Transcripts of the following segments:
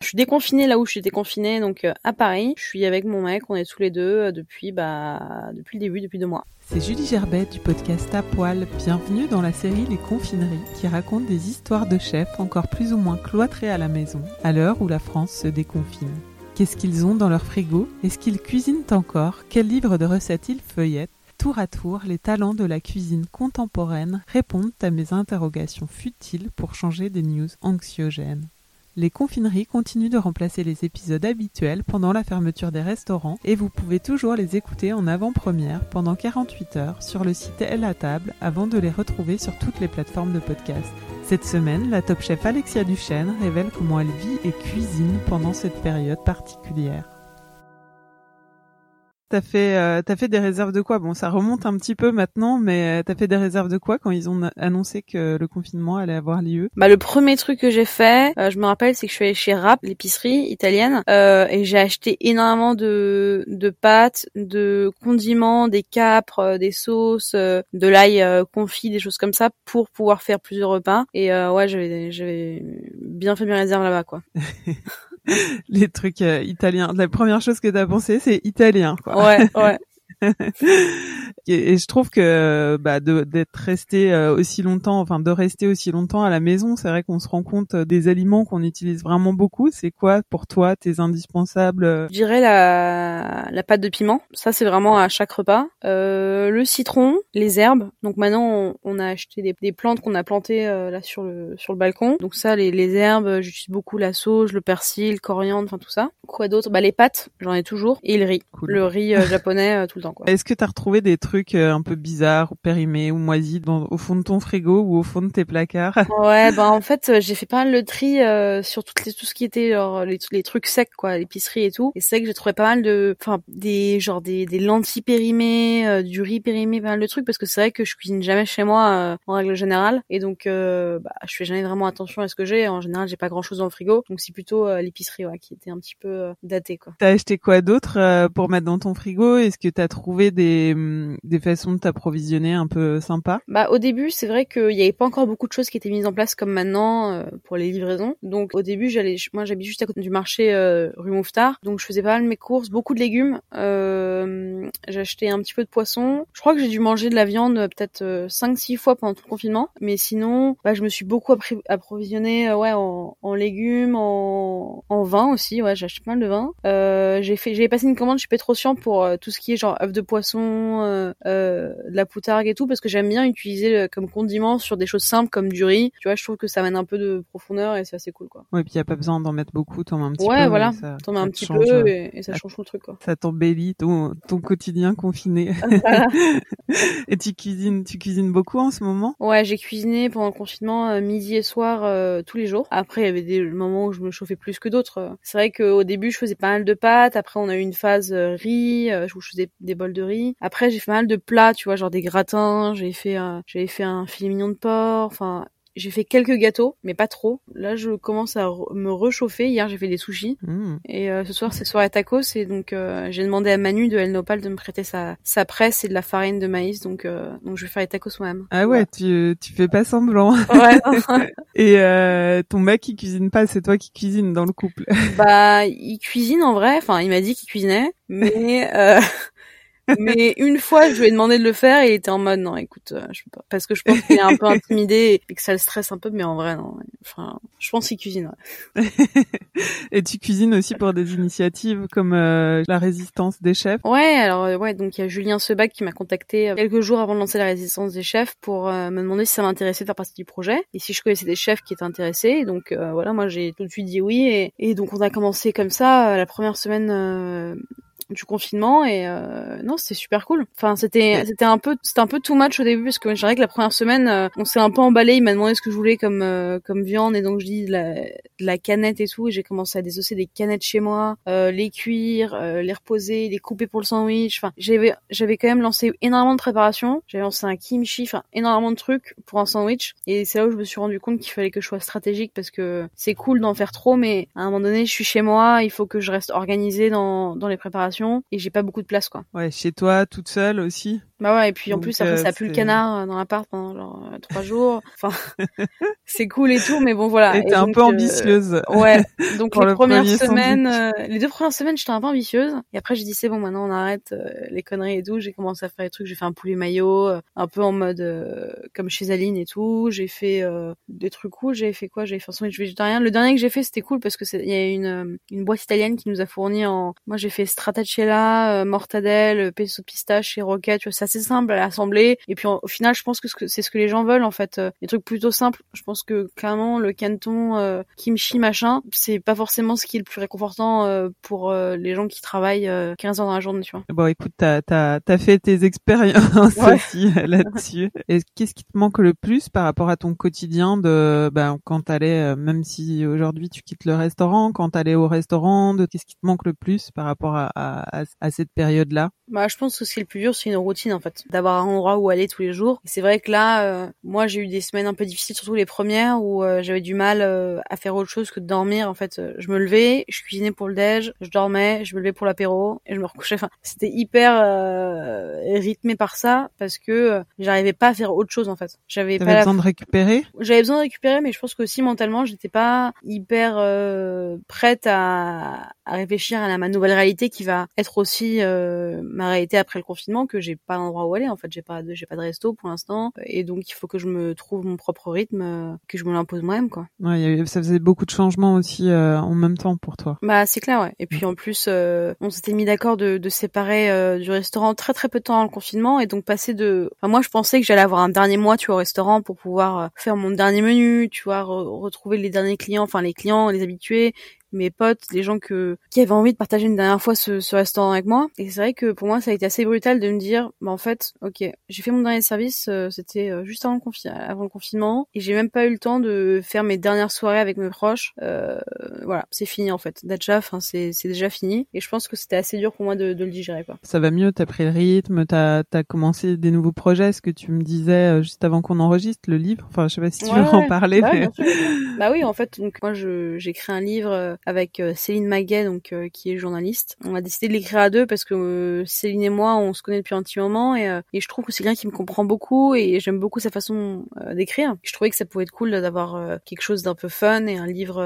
Je suis déconfinée là où j'étais confinée, donc euh, à Paris. Je suis avec mon mec, on est tous les deux euh, depuis, bah, depuis le début, depuis deux mois. C'est Julie Gerbet du podcast À Poil. Bienvenue dans la série Les Confineries qui raconte des histoires de chefs encore plus ou moins cloîtrés à la maison à l'heure où la France se déconfine. Qu'est-ce qu'ils ont dans leur frigo? Est-ce qu'ils cuisinent encore? Quels livres de recettes ils feuillettent? Tour à tour, les talents de la cuisine contemporaine répondent à mes interrogations futiles pour changer des news anxiogènes. Les confineries continuent de remplacer les épisodes habituels pendant la fermeture des restaurants et vous pouvez toujours les écouter en avant-première pendant 48 heures sur le site Elle à table avant de les retrouver sur toutes les plateformes de podcast. Cette semaine, la top chef Alexia Duchesne révèle comment elle vit et cuisine pendant cette période particulière. T'as fait, euh, t'as fait des réserves de quoi? Bon, ça remonte un petit peu maintenant, mais euh, t'as fait des réserves de quoi quand ils ont annoncé que le confinement allait avoir lieu? Bah le premier truc que j'ai fait, euh, je me rappelle, c'est que je suis allée chez Rap, l'épicerie italienne, euh, et j'ai acheté énormément de de pâtes, de condiments, des capres, euh, des sauces, de l'ail confit, des choses comme ça, pour pouvoir faire plusieurs repas. Et ouais, j'avais j'avais bien fait mes réserves là-bas, quoi. les trucs euh, italiens. La première chose que t'as pensé, c'est italien. Quoi. Ouais, ouais. Et, je trouve que bah, d'être resté euh, aussi longtemps, enfin de rester aussi longtemps à la maison, c'est vrai qu'on se rend compte euh, des aliments qu'on utilise vraiment beaucoup. C'est quoi pour toi tes indispensables euh Je dirais la, la pâte de piment. Ça c'est vraiment à chaque repas. Euh, le citron, les herbes. Donc maintenant on, a acheté des, des plantes qu'on a plantées là sur le sur le balcon. Donc ça les, les herbes, j'utilise beaucoup la sauge, le persil, le coriandre, enfin tout ça. Quoi d'autre? Bah les pâtes, j'en ai toujours. Et le riz, le riz japonais tout le temps. Est-ce que tu as retrouvé des trucs euh, un peu bizarres, ou périmés ou moisis dans, au fond de ton frigo ou au fond de tes placards Ouais, bah en fait, euh, j'ai fait pas mal le tri euh, sur toutes les, tout ce qui était genre, les, les trucs secs quoi, l'épicerie et tout. Et c'est vrai que j'ai trouvé pas mal de enfin des genre des, des lentilles périmées, du riz périmé, pas mal de trucs parce que c'est vrai que je cuisine jamais chez moi en règle générale et donc bah je fais jamais vraiment attention à ce que j'ai. En général, j'ai pas grand-chose dans le frigo. Donc c'est plutôt l'épicerie ouais, qui était un petit peu datée quoi. T'as acheté quoi d'autre pour mettre dans ton frigo? Est-ce que t'as trouver des, des façons de t'approvisionner un peu sympa? Bah au début, c'est vrai qu'il n'y avait pas encore beaucoup de choses qui étaient mises en place comme maintenant euh, pour les livraisons. Donc au début, j'allais, moi j'habite juste à côté du marché euh, rue Mouffetard, donc je faisais pas mal mes courses, beaucoup de légumes. Euh, j'achetais un petit peu de poisson. Je crois que j'ai dû manger de la viande peut-être 5-6 fois pendant tout le confinement, mais sinon, bah, je me suis beaucoup approvisionné ouais en, légumes, en, vin aussi. Ouais, j'achète pas mal de vin. j'ai fait, j'ai passé une commande chez Petrocian pour tout ce qui est genre de poisson, euh, euh, de la poutargue et tout, parce que j'aime bien utiliser euh, comme condiment sur des choses simples comme du riz. Tu vois, je trouve que ça amène un peu de profondeur et c'est assez cool, quoi. Ouais, puis y a pas besoin d'en mettre beaucoup, t'en mets un petit peu. Ouais, voilà, t'en mets un petit peu et, ça change tout le truc, quoi. Ça t'embellit ton, ton quotidien confiné. et tu cuisines, tu cuisines beaucoup en ce moment? Ouais, j'ai cuisiné pendant le confinement midi et soir tous les jours. Après, il y avait des moments où je me chauffais plus que d'autres. C'est vrai qu'au début, je faisais pas mal de pâtes. Après, on a eu une phase riz où je faisais des bols de riz. Après, j'ai fait mal de plats, tu vois, genre des gratins, j'ai fait, j'avais fait un filet mignon de porc, enfin, j'ai fait quelques gâteaux, mais pas trop. Là, je commence à me réchauffer. Hier, j'ai fait des sushis. Mmh. Et euh, ce soir, c'est soirée tacos. Et donc, euh, j'ai demandé à Manu de El Nopal de me prêter sa, sa presse et de la farine de maïs. Donc, euh, donc je vais faire les tacos moi-même. Ah ouais, tu, tu fais pas semblant. Ouais. et ton mec, il cuisine pas. C'est toi qui cuisine dans le couple. bah, il cuisine en vrai. Enfin, il m'a dit qu'il cuisinait. Mais... mais une fois, je lui ai demandé de le faire et il était en mode non, écoute, euh, je peux pas, parce que je pense qu'il est un peu intimidé et que ça le stresse un peu, mais en vrai non. Enfin, je pense qu'il cuisine. et tu cuisines aussi pour des initiatives comme euh, la résistance des chefs? Ouais, alors euh, ouais, donc il y a Julien Sebac qui m'a contacté quelques jours avant de lancer la résistance des chefs pour me demander si ça m'intéressait de faire partie du projet et si je connaissais des chefs qui étaient intéressés. Donc voilà, moi j'ai tout de suite dit oui et, et donc on a commencé comme ça la première semaine du confinement et euh, non c'était super cool. Enfin c'était c'était un peu c'était un peu too much au début parce que je dirais que la première semaine euh, on s'est un peu emballé. Il m'a demandé ce que je voulais comme euh, comme viande et donc je dis de la, de la canette et tout et j'ai commencé à désosser des canettes chez moi, les cuire, les reposer, les couper pour le sandwich. Enfin j'avais j'avais quand même lancé énormément de préparation. J'avais lancé un kimchi, enfin énormément de trucs pour un sandwich et c'est là où je me suis rendu compte qu'il fallait que je sois stratégique parce que c'est cool d'en faire trop mais à un moment donné je suis chez moi, il faut que je reste organisée dans dans les préparations et j'ai pas beaucoup de place quoi. Ouais, chez toi toute seule aussi? Bah ouais, et puis en plus après euh, ça pue le canard euh, dans l'appart pendant genre euh, trois jours. Enfin, c'est cool et tout, mais bon voilà. Et t'es un peu ambitieuse. ouais. Donc les premières semaines, les deux premières semaines, j'étais un peu ambitieuse. Et après j'ai dit c'est bon, maintenant on arrête les conneries et tout. J'ai commencé à faire des trucs. J'ai fait un poulet maillot, un peu en mode comme chez Aline et tout. J'ai fait des trucs cool. J'ai fait quoi? J'ai fait un sandwich végétarien. Le dernier que j'ai fait c'était cool parce que il y a une une boîte italienne qui nous a fourni en. Moi j'ai fait stracciatella, mortadelle, pesto pistache et roquette. Tu vois, assez simple à l'assembler. Et puis au final, je pense que c'est ce que les gens veulent en fait. Euh, des trucs plutôt simples. Je pense que clairement le canton euh, kimchi machin, c'est pas forcément ce qui est le plus réconfortant euh, pour les gens qui travaillent 15 heures dans la journée, tu vois. Bon, écoute, t'as as, as fait tes expériences aussi là-dessus. Et qu'est-ce qui te manque le plus par rapport à ton quotidien de ben, quand t'allais, même si aujourd'hui tu quittes le restaurant, quand t'allais au restaurant, de qu'est-ce qui te manque le plus par rapport à, à, à cette période-là? Bah, je pense que ce qui est le plus dur, c'est une routine en fait, d'avoir un endroit où aller tous les jours. C'est vrai que là, euh, moi, j'ai eu des semaines un peu difficiles, surtout les premières, où euh, j'avais du mal euh, à faire autre chose que de dormir. En fait, je me levais, je cuisinais pour le déj, je dormais, je me levais pour l'apéro et je me recouchais. Enfin, c'était hyper rythmé par ça parce que j'arrivais pas à faire autre chose en fait. J'avais pas besoin de récupérer? J'avais besoin de récupérer, mais je pense que aussi mentalement, j'étais pas hyper prête à, à réfléchir à, la, ma nouvelle réalité qui va être aussi ma réalité après le confinement que j'ai pas d'endroit où aller en fait. J'ai pas de j'ai pas de resto pour l'instant. Et donc il faut que je me trouve mon propre rythme euh, que je me l'impose moi-même quoi. Ouais ça faisait beaucoup de changements aussi euh, en même temps pour toi. Bah c'est clair ouais. Et puis en plus euh, on s'était mis d'accord de, de séparer du restaurant très très peu de temps dans le confinement et donc passer de enfin, moi je pensais que j'allais avoir un dernier mois tu vois au restaurant pour pouvoir faire mon dernier menu tu vois retrouver les derniers clients enfin les clients les habitués mes potes, les gens que qui avaient envie de partager une dernière fois ce, ce restaurant avec moi. Et c'est vrai que pour moi, ça a été assez brutal de me dire, bah en fait, ok, j'ai fait mon dernier service, euh, c'était euh, juste avant le, confi avant le confinement, et j'ai même pas eu le temps de faire mes dernières soirées avec mes proches. Euh, voilà, c'est fini en fait. Déjà, enfin c'est c'est déjà fini. Et je pense que c'était assez dur pour moi de, de le digérer quoi. Ça va mieux, t'as pris le rythme, t'as as commencé des nouveaux projets? Ce que tu me disais euh, juste avant qu'on enregistre le livre? Enfin, je sais pas si tu veux en parler. Bah, bah oui, en fait, donc moi je j'ai écrit un livre avec euh, Céline Maguet, donc euh, qui est journaliste. On a décidé de l'écrire à deux parce que euh, Céline et moi, on se connaît depuis un petit moment et, je trouve que c'est quelqu'un qui me comprend beaucoup et j'aime beaucoup sa façon d'écrire. Je trouvais que ça pouvait être cool d'avoir quelque chose d'un peu fun et un livre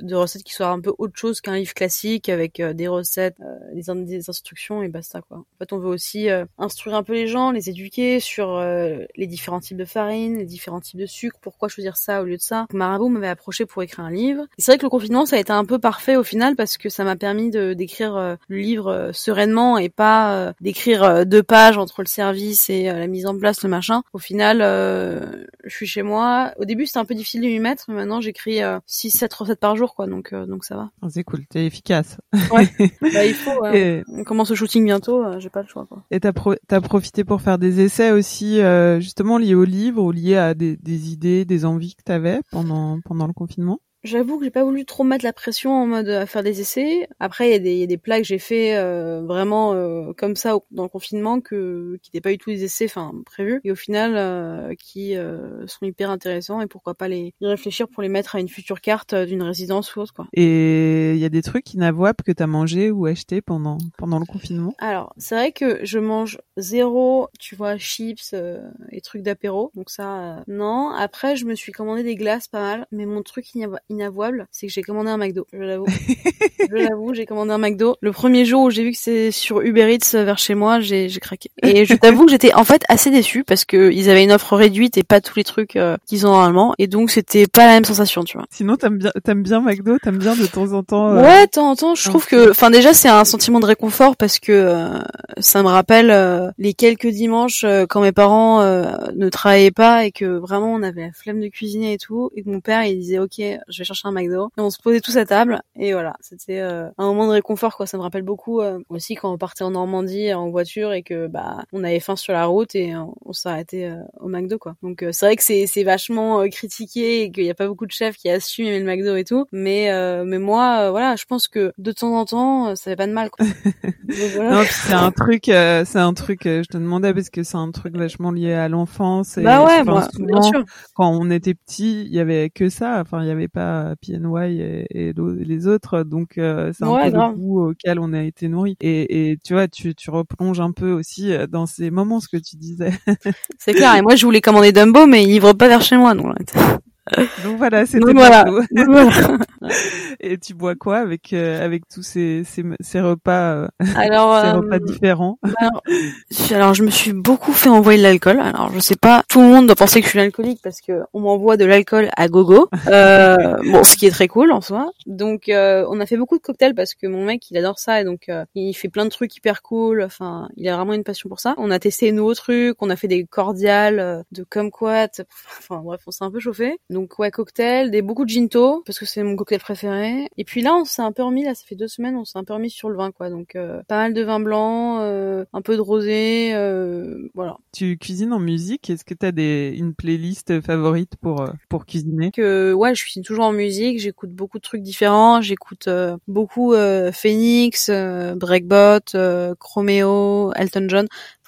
de recettes qui soit un peu autre chose qu'un livre classique avec des recettes, des, instructions et basta quoi. En fait, on veut aussi instruire un peu les gens, les éduquer sur les différents types de farine, les différents types de sucre, pourquoi choisir ça au lieu de ça. Marabout m'avait approché pour écrire un livre. C'est vrai que le confinement, ça a été un peu parfait au final parce que ça m'a permis de d'écrire euh, le livre euh, sereinement et pas euh, d'écrire deux pages entre le service et la mise en place, le machin. Au final, je suis chez moi. Au début, c'était un peu difficile de m'y mettre, mais maintenant j'écris 6 7 recettes par jour quoi, donc donc ça va. Ah, c'est cool, t'es efficace. Ouais. bah, il faut on commence le shooting bientôt, j'ai pas le choix quoi. Et t'as pro as profité pour faire des essais aussi justement liés au livre ou liés à des, des idées, des envies que t'avais pendant pendant le confinement? J'avoue que j'ai pas voulu trop mettre la pression en mode à faire des essais. Après, il y, a des, y a des plats que j'ai fait euh, vraiment euh, comme ça dans le confinement que qui n'étaient pas du tout des essais, enfin prévus, et au final euh, qui sont hyper intéressants et pourquoi pas les y réfléchir pour les mettre à une future carte d'une résidence ou autre quoi. Et il y a des trucs inavouables que t'as mangé ou acheté pendant pendant le confinement? Alors c'est vrai que je mange zéro, tu vois, chips et trucs d'apéro, donc ça non. Après, je me suis commandé des glaces pas mal, mais mon truc inavouable inavouable, c'est que j'ai commandé un McDo. Je l'avoue. je l'avoue, j'ai commandé un McDo. Le premier jour où j'ai vu que c'est sur Uber Eats vers chez moi, j'ai, craqué. Et je t'avoue que j'étais en fait assez déçue parce que ils avaient une offre réduite et pas tous les trucs euh, qu'ils ont normalement. Et donc c'était pas la même sensation, tu vois. Sinon t'aimes bien, t'aimes bien McDo, t'aimes bien de temps en temps. Euh, ouais, de temps en temps. Je trouve que, enfin déjà c'est un sentiment de réconfort parce que euh, ça me rappelle les quelques dimanches quand mes parents ne travaillaient pas et que vraiment on avait la flemme de cuisiner et tout et que mon père il disait ok je vais chercher un McDo. Et on se posait tous à table et voilà, c'était euh, un moment de réconfort quoi. Ça me rappelle beaucoup euh, aussi quand on partait en Normandie en voiture et que bah on avait faim sur la route et on, s'arrêtait au McDo quoi. Donc c'est vrai que c'est c'est vachement critiqué et qu'il y a pas beaucoup de chefs qui assument aimer le McDo et tout, mais mais moi voilà, je pense que de temps en temps ça fait pas de mal quoi. voilà. c'est un truc c'est un truc je te demandais parce que c'est un truc vachement lié à l'enfance et bah ouais, moi, bien sûr. quand on était petit, il y avait que ça, enfin il y avait pas PNY et, et les autres, donc euh, c'est un peu le goût auquel on a été nourri. Et, et tu vois, tu, tu replonges un peu aussi euh, dans ces moments ce que tu disais. c'est clair. Et moi, je voulais commander Dumbo, mais il livre pas vers chez moi, donc. Donc voilà, c'était voilà. voilà. Et tu bois quoi avec euh, avec tous ces ces, ces repas euh, alors ces repas euh, différents alors, alors, je me suis beaucoup fait envoyer de l'alcool. Alors je sais pas, tout le monde doit penser que je suis alcoolique parce que on m'envoie de l'alcool à gogo. bon, ce qui est très cool en soi. Donc on a fait beaucoup de cocktails parce que mon mec il adore ça et donc il fait plein de trucs hyper cool. Enfin, il a vraiment une passion pour ça. On a testé nouveaux trucs, on a fait des cordiales de kumquat. Enfin bref, on s'est un peu chauffé. Donc ouais, cocktail, des beaucoup de ginto parce que c'est mon cocktail préféré. Et puis là, on s'est un peu remis là, ça fait deux semaines, on s'est un peu remis sur le vin quoi. Donc euh, pas mal de vin blanc, euh, un peu de rosé, euh, voilà. Tu cuisines en musique? Est-ce que tu as des une playlist favorite pour pour cuisiner? Que ouais, je cuisine toujours en musique. J'écoute beaucoup de trucs différents. J'écoute beaucoup Phoenix, Breakbot, Chromeo, Elton John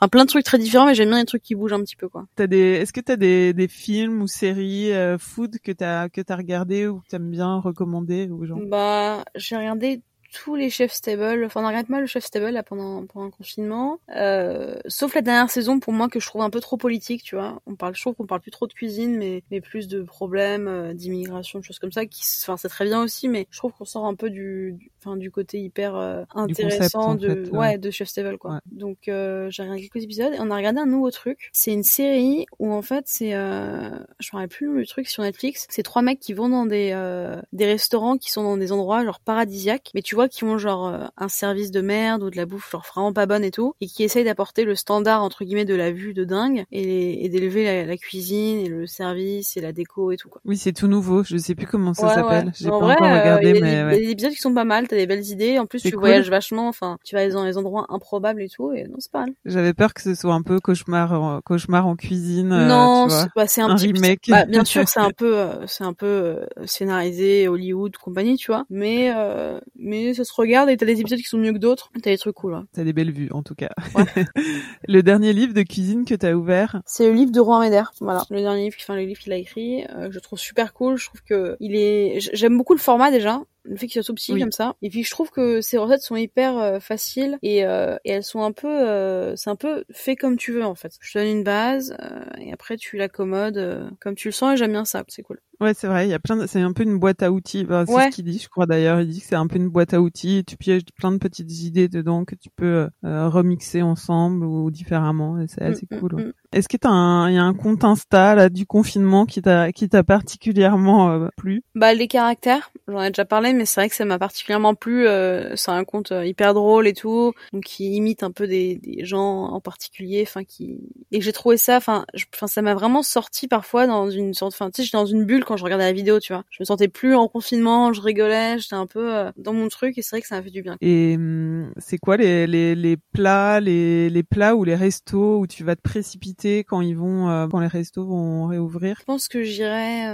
plein de trucs très différents, mais j'aime bien les trucs qui bougent un petit peu, quoi. T'as des, est-ce que t'as des, des films ou séries euh, food que t'as que t'as regardé ou que t'aimes bien recommander aux gens? Bah, j'ai regardé tous les chefs stable. Enfin, on regarde mal le chef stable là pendant pendant le confinement. Euh, sauf la dernière saison pour moi que je trouve un peu trop politique, tu vois. On parle, je trouve qu'on parle plus trop de cuisine, mais mais plus de problèmes euh, d'immigration, de choses comme ça. Qui, enfin, c'est très bien aussi, mais je trouve qu'on sort un peu du, enfin, du côté hyper euh, intéressant de ouais de chef stable quoi. Donc euh, j'ai regardé quelques épisodes et on a regardé un nouveau truc. C'est une série où en fait c'est, euh, je me rappelle plus le truc sur Netflix. C'est trois mecs qui vont dans des des restaurants qui sont dans des endroits genre paradisiaques, mais tu vois qui ont genre euh, un service de merde ou de la bouffe genre vraiment pas bonne et tout, et qui essayent d'apporter le standard entre guillemets de la vue de dingue et, et d'élever la, cuisine et le service et la déco et tout quoi. Oui, c'est tout nouveau. Je sais plus comment ça s'appelle. J'ai pas encore regardé, euh, mais y a des épisodes qui sont pas mal. T'as des belles idées. En plus, tu voyages vachement. Enfin, tu vas dans les endroits improbables et tout. Et non, c'est pas mal. J'avais peur que ce soit un peu cauchemar, en, cauchemar en cuisine. Euh, non, bah, c'est un, petit remake. Bah, bien sûr, c'est un peu, c'est un peu scénarisé Hollywood compagnie, tu vois. Mais mais ça se regarde et t'as des épisodes qui sont mieux que d'autres. T'as des trucs cool. Hein. T'as des belles vues, en tout cas. le dernier livre de cuisine que t'as ouvert C'est le livre de Rouen Méder. Voilà, le dernier livre, enfin le livre qu'il a écrit, euh, je trouve super cool. Je trouve que il est, j'aime beaucoup le format déjà le fait qu'il soit tout comme ça. Et puis je trouve que ces recettes sont hyper euh, faciles et, euh, et, elles sont un peu, euh, c'est un peu fait comme tu veux en fait. Je te donne une base et après tu l'accommodes comme tu le sens et j'aime bien ça, c'est cool. Ouais, c'est vrai, il y a plein de... c'est un peu une boîte à outils. c'est ce qu'il dit, je crois d'ailleurs. Il dit que c'est un peu une boîte à outils et tu pièges plein de petites idées dedans que tu peux remixer ensemble ou différemment et c'est mm, assez mm, cool. Mm. Est-ce que t'as un, y a un compte Insta là du confinement qui t'a, qui t'a particulièrement plu? Bah les caractères, j'en ai déjà parlé mais c'est vrai que ça m'a particulièrement plu. Euh, c'est un conte euh, hyper drôle et tout, donc qui imite un peu des, des gens en particulier, enfin qui et j'ai trouvé ça, enfin, enfin ça m'a vraiment sorti parfois dans une sorte, enfin tu sais, j'étais dans une bulle quand je regardais la vidéo, tu vois. Je me sentais plus en confinement, je rigolais, j'étais un peu euh, dans mon truc et c'est vrai que ça m'a fait du bien. Et hum, c'est quoi les, les, les plats, les, les plats ou les restos où tu vas te précipiter quand ils vont, euh, quand les restos vont réouvrir? Je pense que j'irai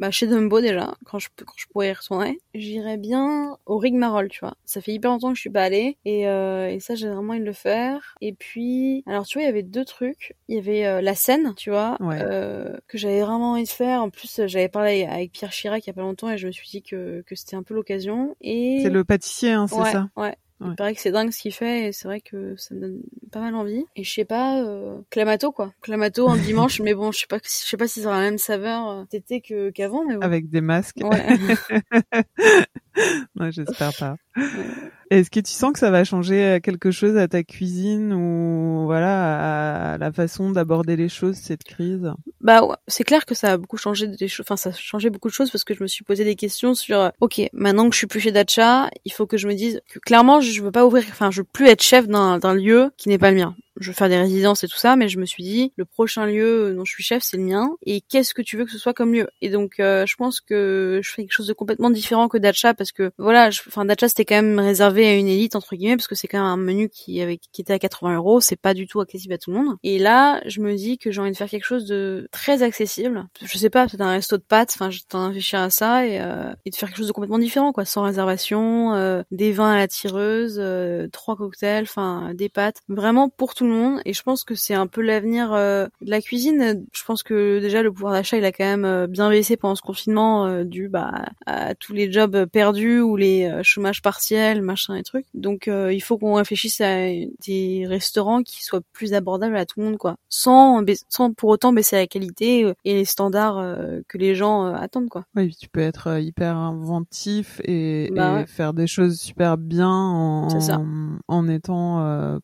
bah, chez Dumbo déjà, quand je, quand je pourrais y retourner. J'irais bien au Rigmarole, tu vois. Ça fait hyper longtemps que je suis pas allée et, euh, et ça j'ai vraiment envie de le faire. Et puis, alors tu vois, il y avait deux trucs. Il y avait euh, la scène, tu vois, euh, que j'avais vraiment envie de faire. En plus, j'avais parlé avec Pierre Chirac il y a pas longtemps et je me suis dit que, que c'était un peu l'occasion. Et c'est le pâtissier, hein, c'est ça? Ouais. Il paraît que c'est dingue ce qu'il fait et c'est vrai que ça me donne pas mal envie. Et je sais pas, euh, Clamato quoi. Clamato en dimanche, mais bon, je sais pas, je sais pas si ça aura la même saveur euh, d'été que qu'avant. Mais bon. Avec des masques. Ouais. ouais j'espère pas. Est-ce que tu sens que ça va changer euh, quelque chose à ta cuisine ou voilà à la façon d'aborder les choses cette crise? Bah ouais, c'est clair que ça a beaucoup changé des choses. Enfin, ça a changé beaucoup de choses parce que je me suis posé des questions sur. Euh, ok, maintenant que je suis plus chez Dacha, il faut que je me dise que clairement je veux pas ouvrir. Enfin, je veux plus être chef d'un lieu qui n'est pas le mien je veux faire des résidences et tout ça, mais je me suis dit, le prochain lieu dont je suis chef, c'est le mien. Et qu'est-ce que tu veux que ce soit comme lieu? Et donc, euh, je pense que je fais quelque chose de complètement différent que Dacha parce que voilà, enfin Dacha c'était quand même réservé à une élite entre guillemets parce que c'est quand même un menu qui avait qui était à 80 euros, c'est pas du tout accessible à tout le monde. Et là, je me dis que j'ai envie de faire quelque chose de très accessible. Je sais pas, peut-être un resto de pâtes. Enfin, je t'en réfléchir à ça et, euh, et de faire quelque chose de complètement différent, quoi, sans réservation, euh, des vins à la tireuse, euh, trois cocktails, enfin des pâtes, vraiment pour tout le monde. Et je pense que c'est un peu l'avenir de la cuisine. Je pense que déjà le pouvoir d'achat il a quand même bien baissé pendant ce confinement dû bah, à tous les jobs perdus ou les chômages partiels, machin et trucs. Donc il faut qu'on réfléchisse à des restaurants qui soient plus abordables à tout le monde, quoi, sans sans pour autant baisser la qualité et les standards que les gens attendent, quoi. Oui, tu peux être euh, hyper inventif et, bah faire des choses super bien en, en étant euh,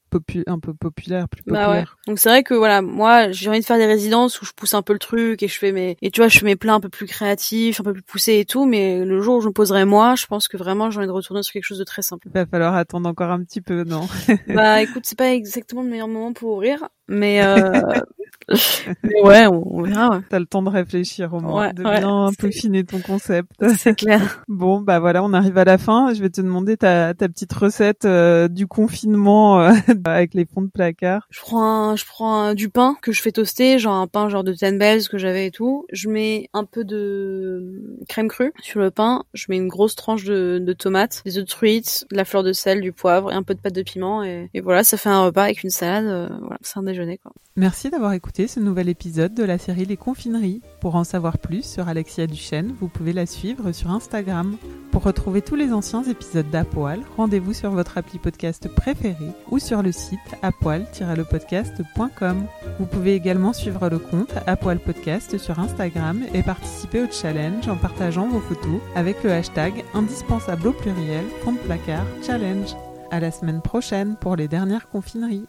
un peu populaire, plus bah populaire. Donc c'est vrai que voilà, moi j'ai envie de faire des résidences où je pousse un peu le truc et je fais mes et tu vois, je fais mes plats un peu plus créatifs, un peu plus poussés et tout, mais le jour où je me poserai moi, je pense que vraiment j'ai envie de retourner sur quelque chose de très simple. Il va falloir attendre encore un petit peu, non? Bah écoute, c'est pas exactement le meilleur moment pour ouvrir, mais euh, Mais ouais, on, verra. Ouais. T'as le temps de réfléchir au moins, de bien peaufiner ton concept. C'est clair. bon, bah voilà, on arrive à la fin. Je vais te demander ta, ta petite recette euh, du confinement euh, avec les fonds de placard. Je prends un, je prends du pain que je fais toaster, genre un pain genre de Ten Bells que j'avais et tout. Je mets un peu de crème crue sur le pain. Je mets une grosse tranche de, de tomates, des œufs de truite, de la fleur de sel, du poivre et un peu de pâte de piment. Et, et voilà, ça fait un repas avec une salade. Euh, voilà, c'est un déjeuner quoi. Merci d'avoir écouté ce nouvel épisode de la série Les Confineries. Pour en savoir plus sur Alexia Duchesne, vous pouvez la suivre sur Instagram. Pour retrouver tous les anciens épisodes d'Apoil, rendez-vous sur votre appli podcast préféré ou sur le site apoil-lepodcast.com. Vous pouvez également suivre le compte Apoil Podcast sur Instagram et participer au challenge en partageant vos photos avec le hashtag indispensable au pluriel de placard challenge. À la semaine prochaine pour les dernières confineries.